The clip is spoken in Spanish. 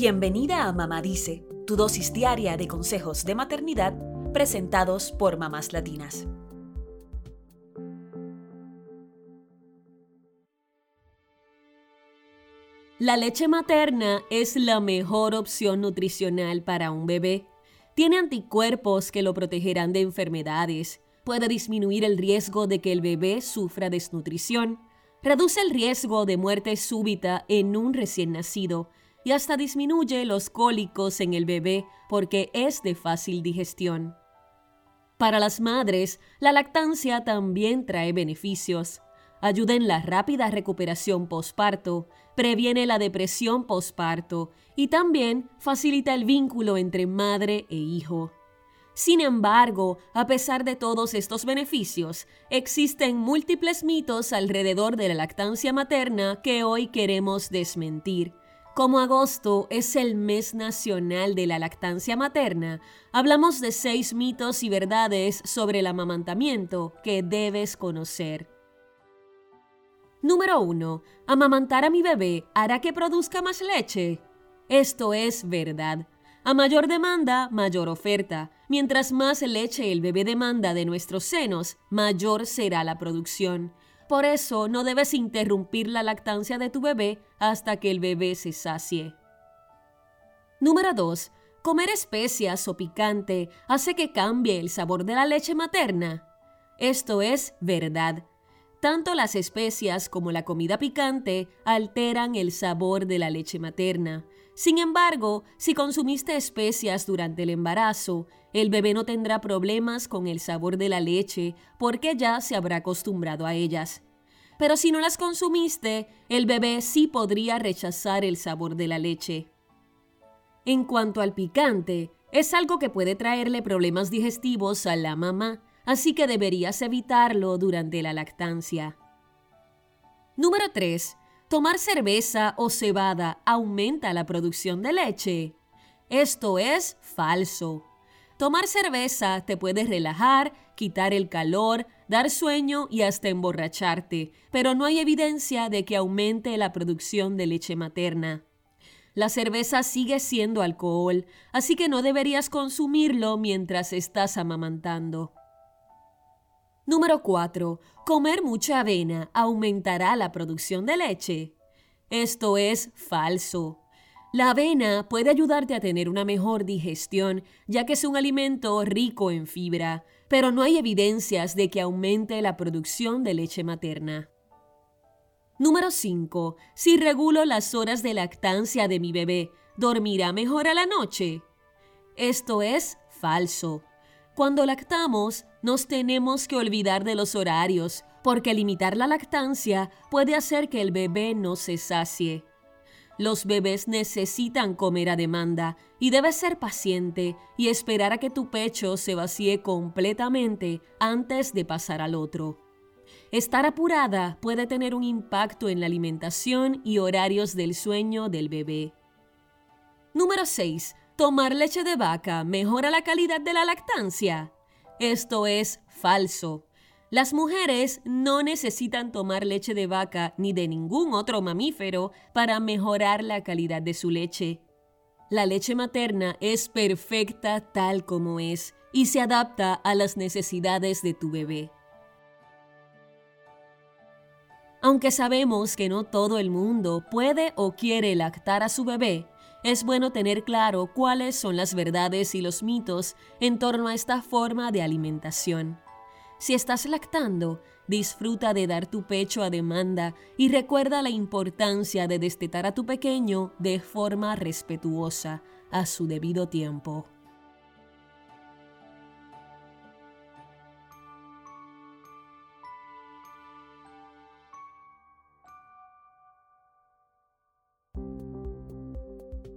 Bienvenida a Mamá Dice, tu dosis diaria de consejos de maternidad presentados por mamás latinas. La leche materna es la mejor opción nutricional para un bebé. Tiene anticuerpos que lo protegerán de enfermedades, puede disminuir el riesgo de que el bebé sufra desnutrición, reduce el riesgo de muerte súbita en un recién nacido y hasta disminuye los cólicos en el bebé porque es de fácil digestión. Para las madres, la lactancia también trae beneficios. Ayuda en la rápida recuperación postparto, previene la depresión postparto y también facilita el vínculo entre madre e hijo. Sin embargo, a pesar de todos estos beneficios, existen múltiples mitos alrededor de la lactancia materna que hoy queremos desmentir. Como agosto es el mes nacional de la lactancia materna, hablamos de seis mitos y verdades sobre el amamantamiento que debes conocer. Número 1. ¿Amamantar a mi bebé hará que produzca más leche? Esto es verdad. A mayor demanda, mayor oferta. Mientras más leche el bebé demanda de nuestros senos, mayor será la producción. Por eso no debes interrumpir la lactancia de tu bebé hasta que el bebé se sacie. Número 2. ¿Comer especias o picante hace que cambie el sabor de la leche materna? Esto es verdad. Tanto las especias como la comida picante alteran el sabor de la leche materna. Sin embargo, si consumiste especias durante el embarazo, el bebé no tendrá problemas con el sabor de la leche porque ya se habrá acostumbrado a ellas. Pero si no las consumiste, el bebé sí podría rechazar el sabor de la leche. En cuanto al picante, es algo que puede traerle problemas digestivos a la mamá así que deberías evitarlo durante la lactancia. Número 3. Tomar cerveza o cebada aumenta la producción de leche. Esto es falso. Tomar cerveza te puede relajar, quitar el calor, dar sueño y hasta emborracharte, pero no hay evidencia de que aumente la producción de leche materna. La cerveza sigue siendo alcohol, así que no deberías consumirlo mientras estás amamantando. Número 4. Comer mucha avena aumentará la producción de leche. Esto es falso. La avena puede ayudarte a tener una mejor digestión, ya que es un alimento rico en fibra, pero no hay evidencias de que aumente la producción de leche materna. Número 5. Si regulo las horas de lactancia de mi bebé, ¿dormirá mejor a la noche? Esto es falso. Cuando lactamos, nos tenemos que olvidar de los horarios, porque limitar la lactancia puede hacer que el bebé no se sacie. Los bebés necesitan comer a demanda y debes ser paciente y esperar a que tu pecho se vacíe completamente antes de pasar al otro. Estar apurada puede tener un impacto en la alimentación y horarios del sueño del bebé. Número 6 tomar leche de vaca mejora la calidad de la lactancia. Esto es falso. Las mujeres no necesitan tomar leche de vaca ni de ningún otro mamífero para mejorar la calidad de su leche. La leche materna es perfecta tal como es y se adapta a las necesidades de tu bebé. Aunque sabemos que no todo el mundo puede o quiere lactar a su bebé, es bueno tener claro cuáles son las verdades y los mitos en torno a esta forma de alimentación. Si estás lactando, disfruta de dar tu pecho a demanda y recuerda la importancia de destetar a tu pequeño de forma respetuosa a su debido tiempo.